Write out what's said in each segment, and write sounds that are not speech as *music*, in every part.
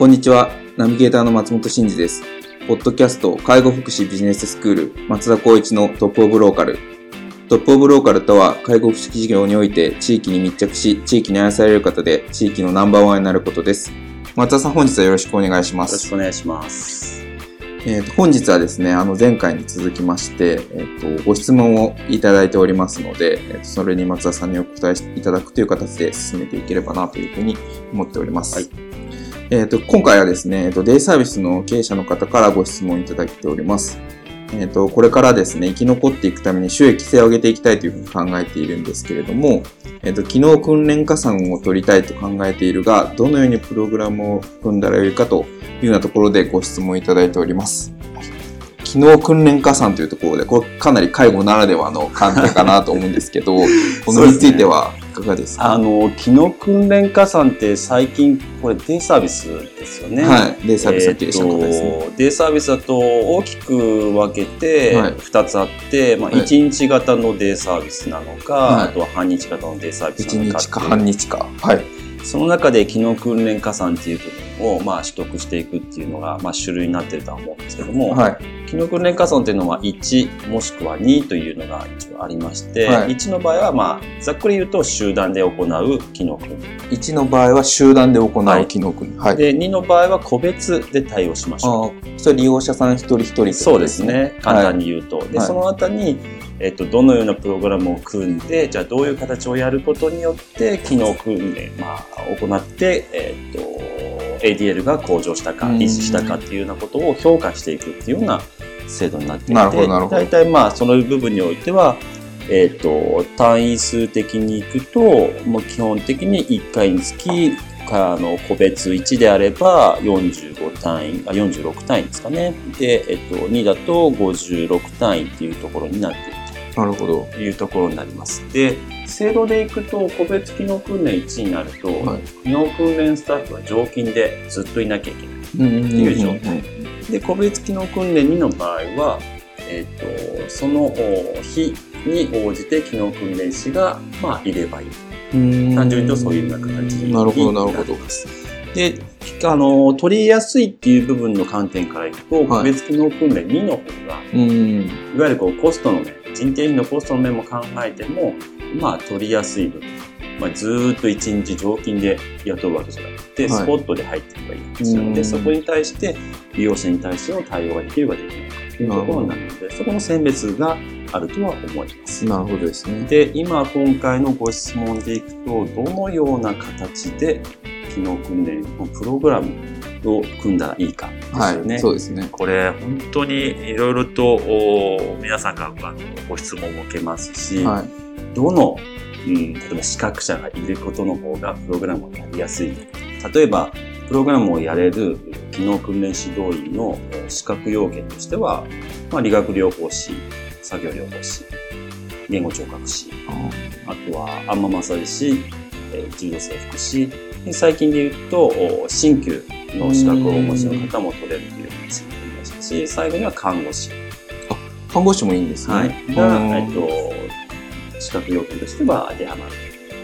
こんにちは。ナビゲーターの松本慎二です。ポッドキャスト介護福祉ビジネススクール松田光一のトップオブローカル。トップオブローカルとは介護福祉事業において地域に密着し、地域に愛される方で地域のナンバーワンになることです。松田さん本日はよろしくお願いします。よろしくお願いします。えーと、本日はですね、あの前回に続きまして、えーと、ご質問をいただいておりますので、えーと、それに松田さんにお答えいただくという形で進めていければなというふうに思っております。はいえっ、ー、と、今回はですね、えっ、ー、と、デイサービスの経営者の方からご質問いただいております。えっ、ー、と、これからですね、生き残っていくために収益性を上げていきたいというふうに考えているんですけれども、えっ、と、機能訓練加算を取りたいと考えているが、どのようにプログラムを組んだらよいかというようなところでご質問いただいております。機能訓練加算というところで、これかなり介護ならではの観点かなと思うんですけど、*laughs* このについてはいかがですか？あの、機能訓練加算って最近、これデイサービスですよね。はい。デイサービスの経営者の方ですね、デイサービスだと大きく分けて2つあって、はい、まあ、1日型のデイサービスなのか、はい、あとは半日型のデイサービスなのか。1日か半日か。はい。その中で機能訓練加算っていう部分をまあ取得していくっていうのがまあ種類になってるとは思うんですけども、はい、機能訓練加算っていうのは1もしくは2というのが一応ありまして、はい、1の場合はまあざっくり言うと集団で行う機能訓練。1の場合は集団で行う機能訓練。はい、で2の場合は個別で対応しましょう。それ利用者さん一人一人、ね、そうですね。簡単に言うと。で、その後にえっと、どのようなプログラムを組んで、じゃあどういう形をやることによって、機能訓練、まあ、行って、えっと、ADL が向上したか、維持したかっていうようなことを評価していくっていうような制度になっていて、大体まあ、その部分においては、えっ、と、単位数的にいくと、もう基本的に1回につき、あの個別1であれば45単位、あ46単位ですかね。で、えっと、2だと56単位っていうところになっているなるほど。いうところになります。で、制度でいくと、個別機能訓練1になると、はい、機能訓練スタッフは常勤でずっといなきゃいけないっていう状態。で、個別機能訓練2の場合は、えっ、ー、と、その日に応じて機能訓練士が、まあ、いればいい。単純に言うとそういうような形になります。で、あの、取りやすいっていう部分の観点からいくと、個別機能訓練2の方が、いわゆるこうコストの面、人件費のコストの面も考えても、まあ、取りやすい部分。まあ、ずっと一日常勤で雇うわけじゃなくて、スポットで入っていけばいいんですよ。で、そこに対して、利用者に対しての対応ができるかできないかというところになるので、そこの選別があるとは思います。なるほどですね。で、今今回のご質問でいくと、どのような形で機能訓練のプログラムを組んだらいいかですよね。はい、そうですね。これ本当にいろいろと皆さんからご質問も受けますし、はい、どの、うん、例えば資格者がいることの方がプログラムをやりやすい。例えば、プログラムをやれる機能訓練指導員の資格要件としては、まあ、理学療法士、作業療法士、言語聴覚士、あとはアンママッサージ師、重度性福祉、最近で言うと、鍼灸の資格をお持ちの方も取れるという話になりましたし、最後には看護師。あ、看護師もいいんですね。はい。が、えっと、資格要件としては当てはまる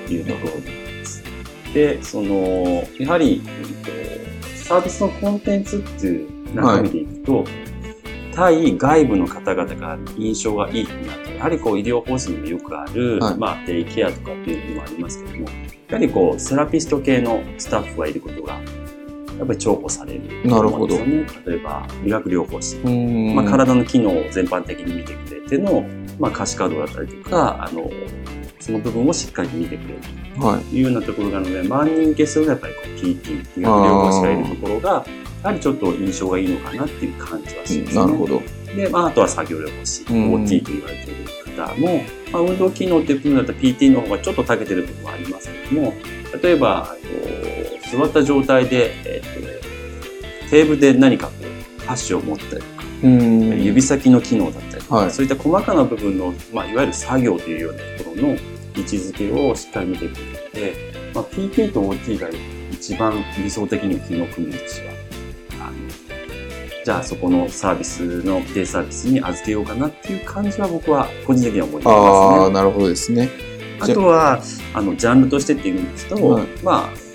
というところになります。で、その、やはり、えっと、サービスのコンテンツっていう中身でいくと、はい、対外部の方々から印象がいいってなると、やはりこう医療法人にもよくある、はい、まあデイケアとかっていうのもありますけども、やはりこうセラピスト系のスタッフがいることがやっぱり重宝される、ね、なるほど。例えば、理学療法士。まあ、体の機能を全般的に見てくれての、まあ、可視化度だったりとか、あの、その部分をしっかり見てくれるというようなところがあるので、万人受けするのはやっぱりこう PT、理学療法士がいるところが、やはりちょっと印象がいいのかなっていう感じはしますね。なるほど。で、まあ、あとは作業療法士、OT と言われている方も、まあ、運動機能っていう部分だったら PT の方がちょっと長けてる部分はありますけども、例えば、座った状態で、えっと、テーブルで何かこう、箸を持ったりとか、指先の機能だったりはい、そういった細かな部分の、まあ、いわゆる作業というようなところの位置づけをしっかり見ていくので、まあ、PT と OT が一番理想的に機能組む位置は、あの、じゃあそこのサービスのデイサービスに預けようかなっていう感じは僕は個人的には思いますね。ああ、なるほどですね。あとは、あの、ジャンルとしてっていうんですと、はい、まあ、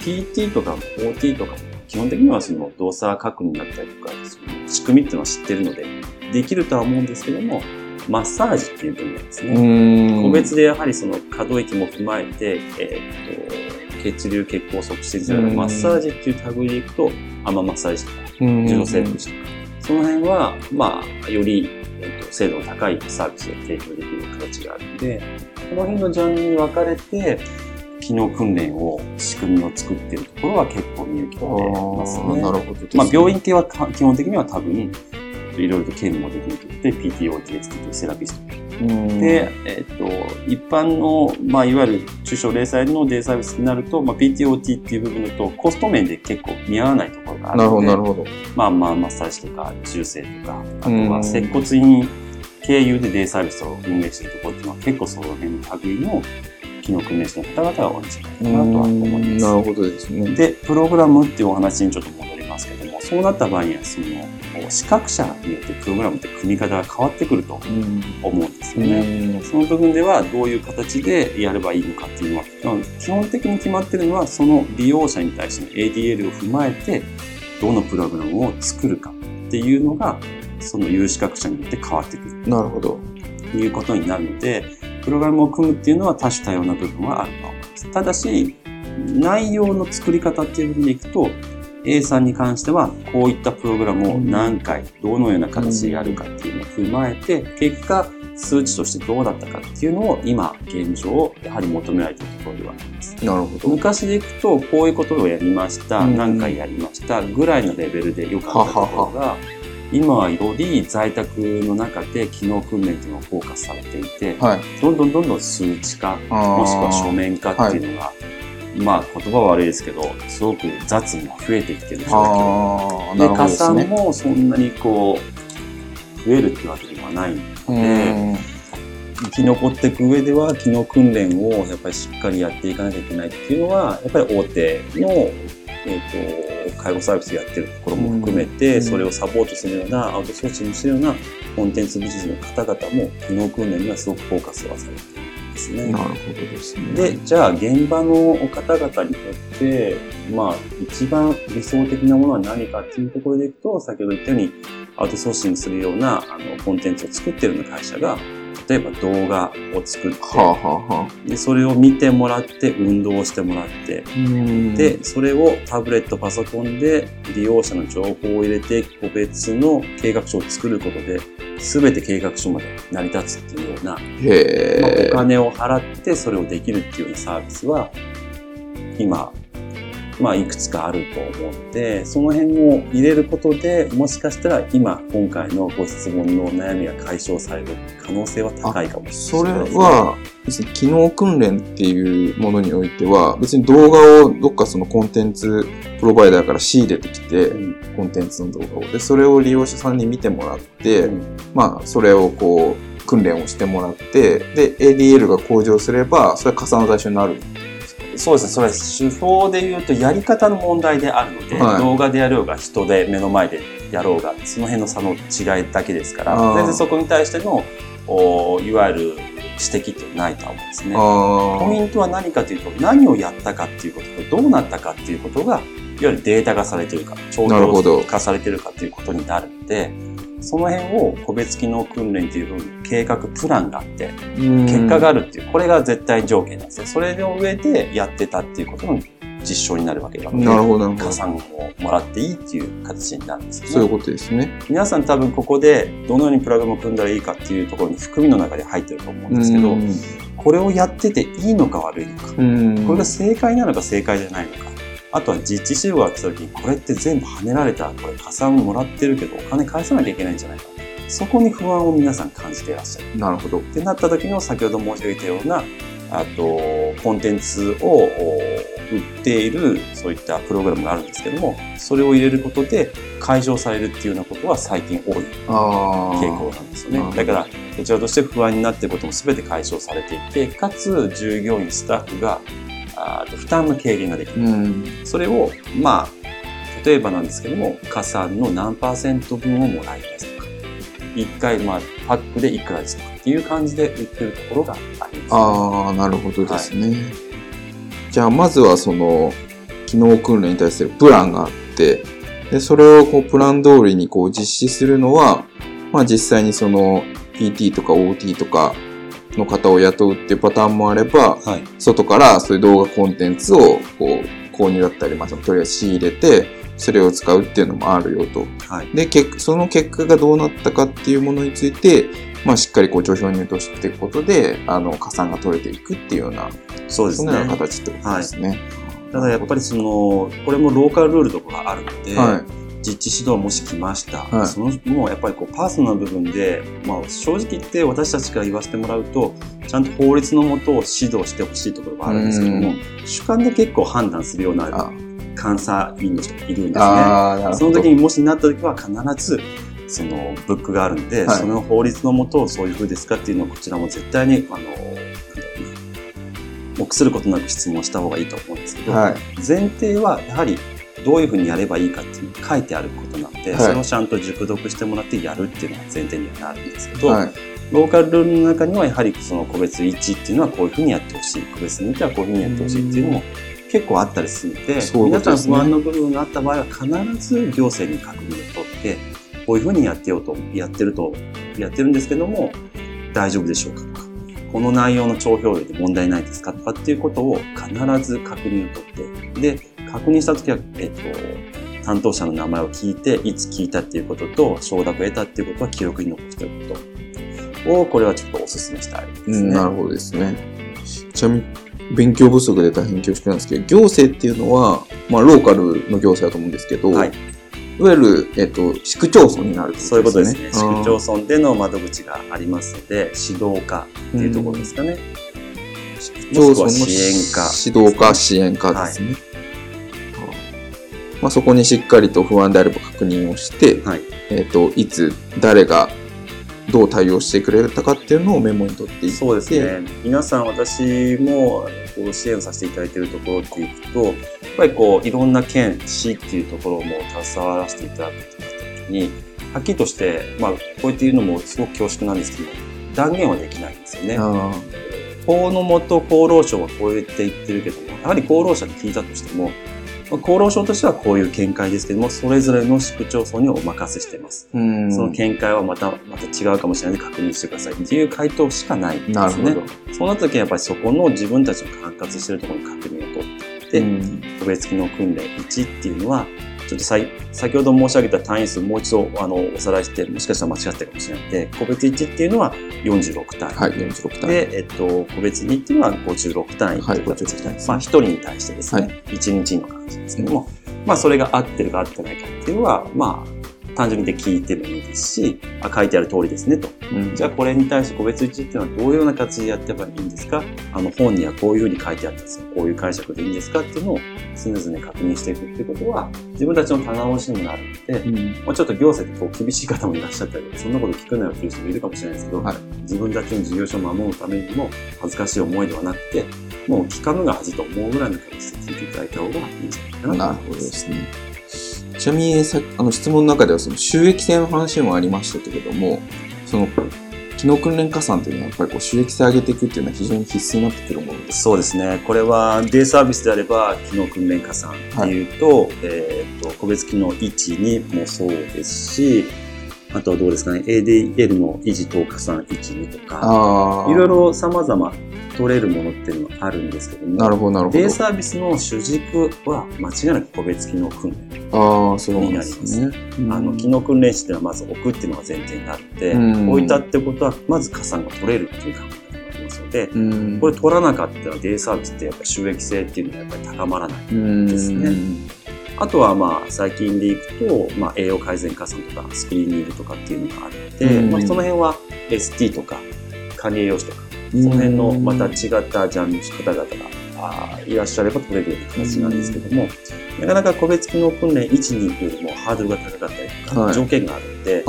PT とか OT とかも基本的にはその動作確認だったりとか、その仕組みっていうのは知ってるので、できるとは思うんですけども、マッサージっていう分野ですね。個別でやはりその可動域も踏まえて、えー、っと、血流血行促進するマッサージっていう類でいくと、アママッサージとか、自動整復師とか、その辺は、まあ、より、えー、っと精度の高いサービスを提供できる形があるので、この辺のジャンルに分かれて、機能訓練を、仕組みを作っているところは結構見受けてますね。なるほど、まあ、病院系は基本的には多分、いろいろと兼務もできるというで、PTOT で作ってるセラピスト。で、えっ、ー、と、一般の、まあ、いわゆる中小零細のデイサービスになると、まあ、PTOT っていう部分だと、コスト面で結構見合わないところがあるので、なるほど、なるほど。まあまあ、マッサージとか、中性とか、あとは接骨院経由でデイサービスを運営しているところっていうのは結構その辺の類の機能訓練士の方々が多いんじゃないかなとは思います。なるほどですね。で、プログラムっていうお話にちょっと戻りますけども、そうなった場合には、その、資格者によってプログラムって組み方が変わってくると思うんですよね。その部分ではどういう形でやればいいのかっていうのは、基本的に決まってるのは、その利用者に対しての ADL を踏まえて、どのプログラムを作るかっていうのが、その有資格者によって変わってくる。なるほど。いうことになるので、プログラムを組むっていうのは多種多様な部分はあると思います。ただし、内容の作り方っていう部分でいくと、A さんに関しては、こういったプログラムを何回、どのような形でやるかっていうのを踏まえて、結果、数値としてどうだったかっていうのを今、現状、やはり求められているところではあります。なるほど。昔でいくと、こういうことをやりました、何回やりましたぐらいのレベルで良かったところが、今はより在宅の中で機能訓練っていうのがフォーカスされていて、はい、どんどんどんどん数値化、もしくは書面化っていうのが、はい、まあ言葉は悪いですけど、すごく雑務が増えてきてる状況。で、加算もそんなにこう、増えるってわけではないので、生き残っていく上では機能訓練をやっぱりしっかりやっていかなきゃいけないっていうのは、やっぱり大手のえーと、介護サービスやってるところも含めて、それをサポートするようなアウトソーシングするようなコンテンツビジネスの方々も機能訓練にはすごくフォーカスはされてるんですね。なるほどですね。で、じゃあ現場の方々にとって、まあ一番理想的なものは何かっていうところでいくと、先ほど言ったようにアウトソーシングするようなあのコンテンツを作ってるような会社が例えば動画を作って、はあはあ、でそれを見てもらって運動をしてもらってでそれをタブレットパソコンで利用者の情報を入れて個別の計画書を作ることで全て計画書まで成り立つっていうような、まあ、お金を払ってそれをできるっていうようなサービスは今まあ、いくつかあると思って、その辺を入れることで、もしかしたら今、今回のご質問の悩みが解消される可能性は高いかもしれない、ね、それは、別に機能訓練っていうものにおいては、別に動画をどっかそのコンテンツプロバイダーから仕入れてきて、うん、コンテンツの動画を。で、それを利用者さんに見てもらって、うん、まあ、それをこう、訓練をしてもらって、で、ADL が向上すれば、それは加算対象になるそうですね、それ手法で言うとやり方の問題であるので、はい、動画でやろうが人で目の前でやろうが、その辺の差の違いだけですから、全然そこに対しての、おいわゆる指摘ってないとは思うんですね。ポイントは何かというと、何をやったかっていうことと、どうなったかっていうことが、いわゆるデータ化されてるか、帳票化されてるかということになるので、その辺を個別機能訓練っていうふうに計画プランがあって、結果があるっていう、これが絶対条件なんですよ。それの上でやってたっていうことの実証になるわけなので、なるほど。加算をもらっていいっていう形になるんですけど、そういうことですね。皆さん多分ここでどのようにプラグインを組んだらいいかっていうところに含みの中で入ってると思うんですけど、これをやってていいのか悪いのか、これが正解なのか正解じゃないのか、あとは実地集合が来た時にこれって全部跳ねられた、これ加算もらってるけどお金返さなきゃいけないんじゃないか。そこに不安を皆さん感じていらっしゃる。なるほど。ってなった時の先ほど申し上げたような、あと、コンテンツを売っている、そういったプログラムがあるんですけども、それを入れることで解消されるっていうようなことは最近多い傾向なんですよね。だから、こちらとして不安になっていることも全て解消されていて、かつ従業員、スタッフがあ負担の軽減ができる。うん、それを、まあ、例えばなんですけども、加算の何パーセント分をもらいますとか、1回、まあ、パックでいくらですとかっていう感じで売ってるところがあります、ね、ああ、なるほどですね。はい、じゃあ、まずはその、機能訓練に対するプランがあって、で、それをこう、プラン通りにこう、実施するのは、まあ実際にその、PT とか OT とかの方を雇うっていうパターンもあれば、はい、外からそういう動画コンテンツをこう購入だったり、まあ、とりあえず仕入れて、それを使うっていうのもあるよと。はい、で、その結果がどうなったかっていうものについて、まあ、しっかりこう、序表に落としていくことで、あの、加算が取れていくっていうような、そうですね。そのような形ってことですね。はい、ただやっぱりその、これもローカルルールとかがあるので、はい、実地指導もし来ました。はい、その、もうやっぱりこう、パーソナル部分で、まあ、正直言って私たちから言わせてもらうと、ちゃんと法律のもとを指導してほしいところがあるんですけども、主観で結構判断するような監査員の人がいるんですね。その時にもしなった時は必ずそのブックがあるんで、はい、その法律のもとそういうふうですかっていうのをこちらも絶対にあの臆することなく質問した方がいいと思うんですけど、はい、前提はやはりどういうふうにやればいいかっていうのが書いてあることなので、はい、それをちゃんと熟読してもらってやるっていうのが前提にはなるんですけど、ローカルルールの中にはやはりその個別1っていうのはこういうふうにやってほしい個別2ってはこういうふうにやってほしいっていうのも結構あったりするので、皆さん不安の部分があった場合は必ず行政に確認を取って、こういうふうにやってようと、やってると、やってるんですけども、大丈夫でしょうかとか、この内容の帳票類で問題ないですかとかっていうことを必ず確認を取って、で、確認したときは、えっと、担当者の名前を聞いて、いつ聞いたっていうことと、承諾を得たっていうことは記録に残しておくことを、これはちょっとお勧めしたいですね。なるほどですね。ちなみに、勉強不足で大変恐縮なんですけど、行政っていうのは、まあ、ローカルの行政だと思うんですけど、はい、いわゆる、えっと、市区町村になる、ね、そういうことですね。市区町村での窓口がありますので、指導課っていうところですかね。市区町村の支援課、指導課、支援課ですね。はい、まあ、そこにしっかりと不安であれば確認をして、はい、えっと、いつ、誰がどう対応してくれたかっていうのをメモに取っていって。そうですね。皆さん私もこう支援させていただいているところっていくとやっぱりこういろんな県市っていうところも携わらせていただく時にはっきりとして、まあ、こうやって言うのもすごく恐縮なんですけど断言はできないんですよね。法のもと厚労省はこう言って言ってるけどもやはり厚労省に聞いたとしても厚労省としてはこういう見解ですけども、それぞれの市区町村にお任せしています。その見解はまた、また違うかもしれないので確認してくださいっていう回答しかないんですね。そうなった時はやっぱりそこの自分たちの管轄しているところに確認を取っていって、個別機能訓練1っていうのは、ちょっと先ほど申し上げた単位数もう一度あのおさらいして、もしかしたら間違ってるかもしれないので、個別1っていうのは46単位。はい、46単位。で、えっと、個別2っていうのは56単位はい、56単位。まあ、1人に対してですね、はい、1日の感じですけども、まあ、それが合ってるか合ってないかっていうのは、まあ、単純にで聞いてもいいですし、あ書いてある通りですねと。うん、じゃあこれに対して個別1っていうのはどういうような形でやってればいいんですか？あの本にはこういうふうに書いてあったんですよ。こういう解釈でいいんですか？っていうのを常々確認していくっていうことは自分たちの棚卸しにもなるので、うん、まあ、ちょっと行政ってこう厳しい方もいらっしゃったりそんなこと聞くなよっていう人もいるかもしれないですけど、はい、自分たちの事業所を守るためにも恥ずかしい思いではなくてもう聞かぬが恥と思うぐらいの形で聞いていただいた方がいいんじゃないかなと思います。なるほどですね。ちなみにさあの質問の中ではその収益性の話もありましたけれども、その機能訓練加算というのはやっぱりこう収益性上げていくっていうのは非常に必須になってくるものですそうですね。これはデイサービスであれば機能訓練加算っていうと、はい、えっ、と、個別機能1にもそうですし、あとはどうですかね、ADL の維持等加算1、2とか、いろいろ様々取れるものっていうのはあるんですけども、なるほど、なるほど。デイサービスの主軸は間違いなく個別機能訓練。ああ、そうなんですね。あの、機能訓練士っていうのはまず置くっていうのが前提になって、置いたってことは、まず加算が取れるっていう考え方がありますので、これ取らなかったらデイサービスってやっぱり収益性っていうのはやっぱり高まらないですね。あとはまあ最近でいくと、まあ、栄養改善加算とかスクリーニングとかっていうのがあって、まあ、その辺は ST とか管理栄養士とかその辺のまた違ったジャンルの方々があいらっしゃれば取れるような形なんですけども、なかなか個別機能訓練1、2よりもハードルが高かったりとか、はい、条件があるので、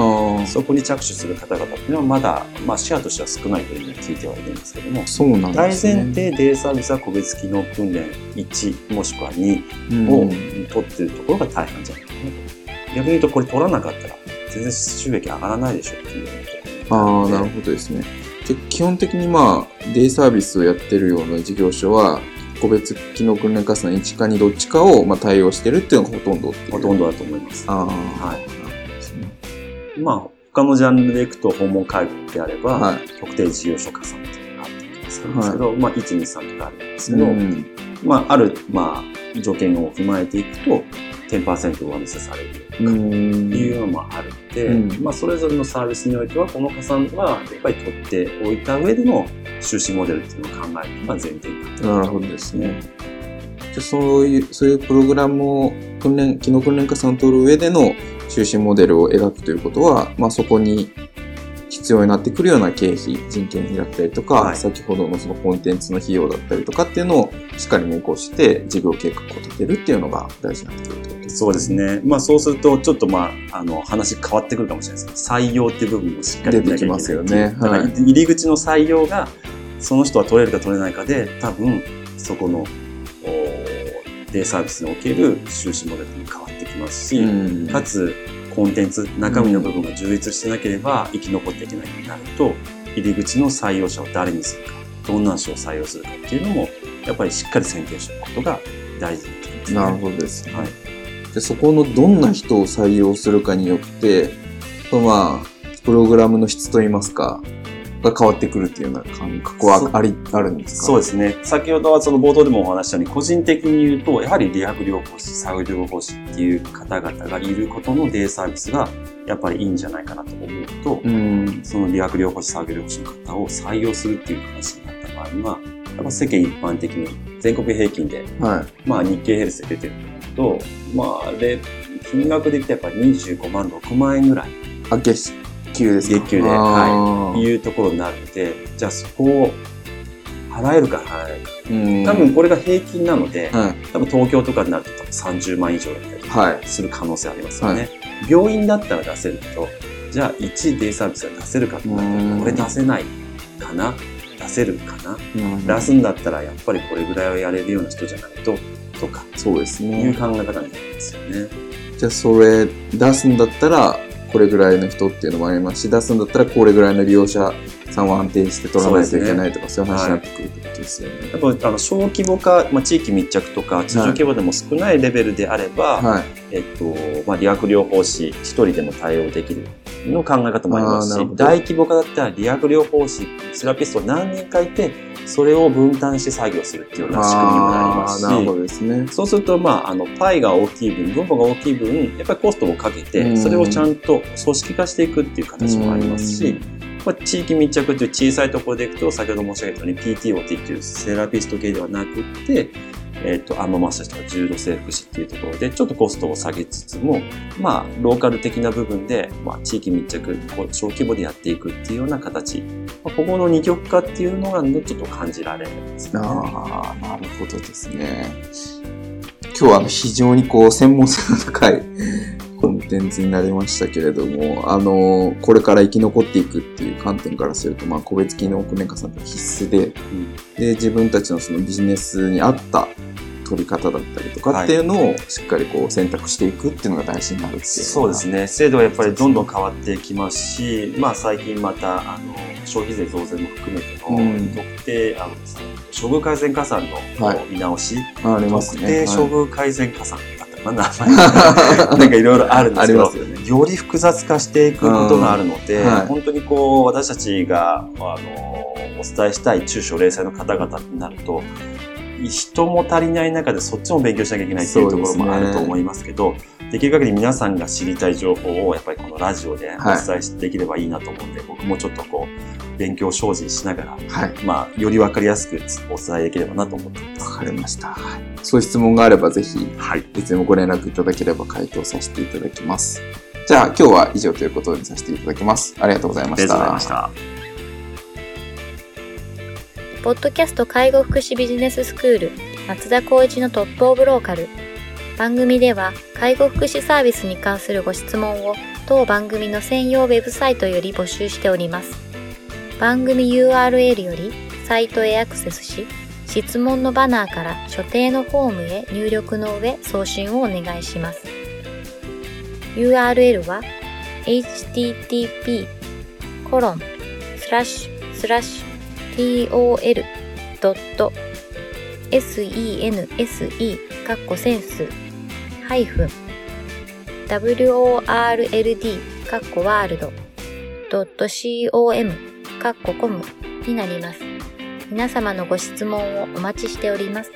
そこに着手する方々っていうのはまだ、まあ、シェアとしては少ないというふうに聞いてはいるんですけども、そうなんですね、大前提デイサービスは個別機能訓練1もしくは2を取ってるところが大半じゃないかなと。逆に言うとこれ取らなかったら全然収益上がらないでしょっていうああ、なるほどですね。基本的にまあ、デイサービスをやってるような事業所は、個別機能訓練加算1か2どっちかをまあ対応してるっていうのがほとんどほとんどだと思います。ああ。はい。まあ、他のジャンルでいくと訪問介護であれば、はい、特定事業所加算っていうのがあったりとかするんですけど、はい、まあ、1、2、3とかあるんですけど、うん、まあ、ある、まあ、条件を踏まえていくと、10%上乗せされるとかっていうのもあるので、うん、まあ、それぞれのサービスにおいてはこの加算はやっぱり取っておいた上での収支モデルっていうのを考えるのが前提になってなるほどですね。じゃそういう、そういうプログラムを訓練、機能訓練加算を取る上での収支モデルを描くということは、まあ、そこに必要になってくるような経費、人件費だったりとか、はい、先ほどのそのコンテンツの費用だったりとかっていうのをしっかり見越して事業計画を立てるっていうのが大事になってくるとそうですね。まあそうすると、ちょっとまあ、あの、話変わってくるかもしれないです採用っていう部分もしっかり出てきますよね。はい、入り口の採用が、その人は取れるか取れないかで、多分、そこの、デイサービスにおける収支モデルに変わってきますし、うん、かつ、コンテンツ、中身の部分が充実してなければ生き残っていけないようになると、入り口の採用者を誰にするか、どんな人を採用するかっていうのも、やっぱりしっかり選定しておくことが大事になってきます、ね。なるほどですね。はいでそこのどんな人を採用するかによって、まあ、プログラムの質といいますか、が変わってくるっていうような感覚はあり、あるんですか？そうですね。先ほどはその冒頭でもお話したように、個人的に言うと、やはり理学療法士、作業療法士っていう方々がいることのデイサービスが、やっぱりいいんじゃないかなと思うと、うん、その理学療法士、作業療法士の方を採用するっていう話になった場合には、やっぱ世間一般的に全国平均で、はい、まあ日経ヘルスで出てると、まあ、で、金額で言ってやっぱ25万、6万円ぐらい。あ、月給ですか？月給で、はい。いうところになるので、じゃあそこを払えるか払える。か。多分これが平均なので、はい、多分東京とかになると多分30万以上だったりする可能性ありますよね。はい、病院だったら出せるけど、じゃあ1デイサービスが出せるかとなったら、これ出せないかな？出せるかな、出すんだったらやっぱりこれぐらいはやれるような人じゃないととか、そうですね。いう考え方になりますよね。じゃあそれ出すんだったら、これぐらいの人っていうのもありますし、出すんだったらこれぐらいの利用者さんを安定して取らないといけないとか、そう、ね,、いう話になってくるってことですよね。やっぱあの小規模化、まあ、地域密着とか、通常規模でも少ないレベルであれば、はい、えっと、まあ、理学療法士一人でも対応できるの考え方もありますし、大規模化だったら理学療法士、セラピスト何人かいて、それを分担して作業するっていうような仕組みにもなりますし、なるほどですね、そうすると、まあ、あの、パイが大きい分、分母が大きい分、やっぱりコストをかけて、それをちゃんと組織化していくっていう形もありますし、まあ、地域密着という小さいところでいくと、先ほど申し上げたように PTOT っていうセラピスト系ではなくって、えっ、ー、と、アンママッサージとか重度性福祉っていうところで、ちょっとコストを下げつつも、まあ、ローカル的な部分で、まあ、地域密着、小規模でやっていくっていうような形。まあ、ここの二極化っていうのが、ちょっと感じられるんですね。ああ、なるほどですね。今日は非常にこう、専門性の高いコンテンツになりましたけれども、あの、これから生き残っていくっていう観点からすると、まあ、個別機能訓練加算って必須で、うん、で、自分たちのそのビジネスに合った取り方だったりとかっていうのをしっかりこう選択していくっていうのが大事になるっていうそうですね。制度はやっぱりどんどん変わってきますし、まあ、最近またあの消費税増税も含めての、うん、特定あの処遇改善加算の見直し、はい、ありますね、特定処遇改善加算。だったかな、名 *laughs* 前なんかいろいろあるんですけど、ね、より複雑化していくことがあるので、はい、本当にこう私たちがあの伝えしたい中小零細の方々になると、人も足りない中でそっちも勉強しなきゃいけないっていうところもあると思いますけど、できる限り皆さんが知りたい情報をやっぱりこのラジオでお伝えできればいいなと思うんで、はい、僕もちょっとこう、勉強精進しながら、はい、まあ、よりわかりやすくお伝えできればなと思っています。わかりました。はい、そういう質問があればぜひ、はい、いつでもご連絡いただければ回答させていただきます。じゃあ今日は以上ということにさせていただきます。ありがとうございました。ありがとうございました。ポッドキャスト介護福祉ビジネススクール松田光一のトップオブローカル番組では介護福祉サービスに関するご質問を当番組の専用ウェブサイトより募集しております。番組 URL よりサイトへアクセスし、質問のバナーから所定のフォームへ入力の上送信をお願いします。URL は http:// コロンスラッシュスラッシュ tol.sense センス －wurld。com になります。皆様のご質問をお待ちしております。